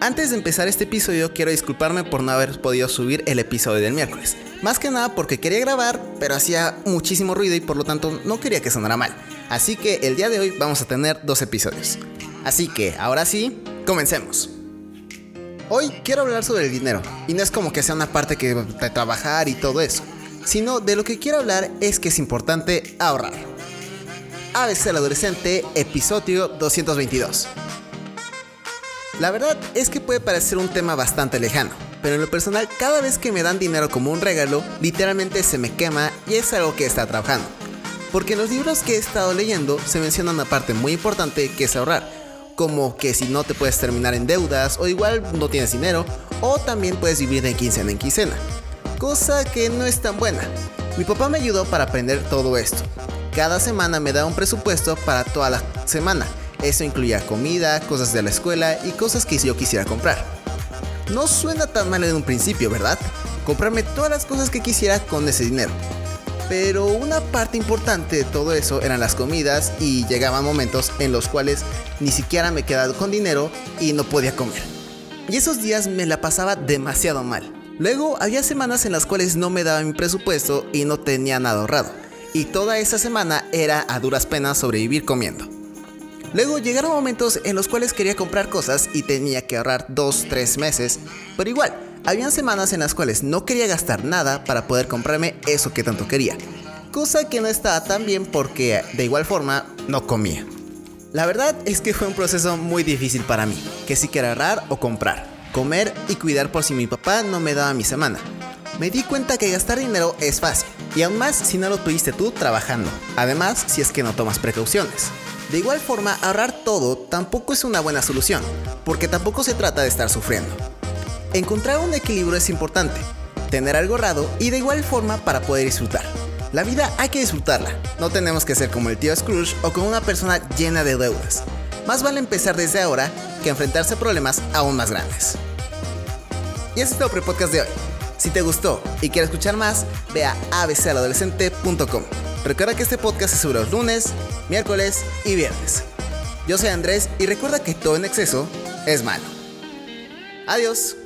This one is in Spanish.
Antes de empezar este episodio quiero disculparme por no haber podido subir el episodio del miércoles. Más que nada porque quería grabar, pero hacía muchísimo ruido y por lo tanto no quería que sonara mal. Así que el día de hoy vamos a tener dos episodios. Así que ahora sí, comencemos. Hoy quiero hablar sobre el dinero, y no es como que sea una parte que de trabajar y todo eso, sino de lo que quiero hablar es que es importante ahorrar. ABC el adolescente, episodio 222. La verdad es que puede parecer un tema bastante lejano, pero en lo personal cada vez que me dan dinero como un regalo, literalmente se me quema y es algo que está trabajando. Porque en los libros que he estado leyendo se menciona una parte muy importante que es ahorrar, como que si no te puedes terminar en deudas o igual no tienes dinero, o también puedes vivir de quincena en quincena, cosa que no es tan buena. Mi papá me ayudó para aprender todo esto. Cada semana me da un presupuesto para toda la semana eso incluía comida, cosas de la escuela y cosas que yo quisiera comprar. No suena tan mal en un principio, ¿verdad? Comprarme todas las cosas que quisiera con ese dinero. Pero una parte importante de todo eso eran las comidas y llegaban momentos en los cuales ni siquiera me quedaba con dinero y no podía comer. Y esos días me la pasaba demasiado mal. Luego había semanas en las cuales no me daba mi presupuesto y no tenía nada ahorrado. Y toda esa semana era a duras penas sobrevivir comiendo. Luego llegaron momentos en los cuales quería comprar cosas y tenía que ahorrar 2-3 meses, pero igual, habían semanas en las cuales no quería gastar nada para poder comprarme eso que tanto quería, cosa que no estaba tan bien porque de igual forma no comía. La verdad es que fue un proceso muy difícil para mí, que si quería ahorrar o comprar, comer y cuidar por si mi papá no me daba mi semana. Me di cuenta que gastar dinero es fácil, y aún más si no lo tuviste tú trabajando, además si es que no tomas precauciones. De igual forma, ahorrar todo tampoco es una buena solución, porque tampoco se trata de estar sufriendo. Encontrar un equilibrio es importante, tener algo ahorrado y de igual forma para poder disfrutar. La vida hay que disfrutarla, no tenemos que ser como el tío Scrooge o como una persona llena de deudas. Más vale empezar desde ahora que enfrentarse a problemas aún más grandes. Y ese es todo por el podcast de hoy. Si te gustó y quieres escuchar más, ve a abcaladolescente.com. Recuerda que este podcast se sube los lunes, miércoles y viernes. Yo soy Andrés y recuerda que todo en exceso es malo. Adiós.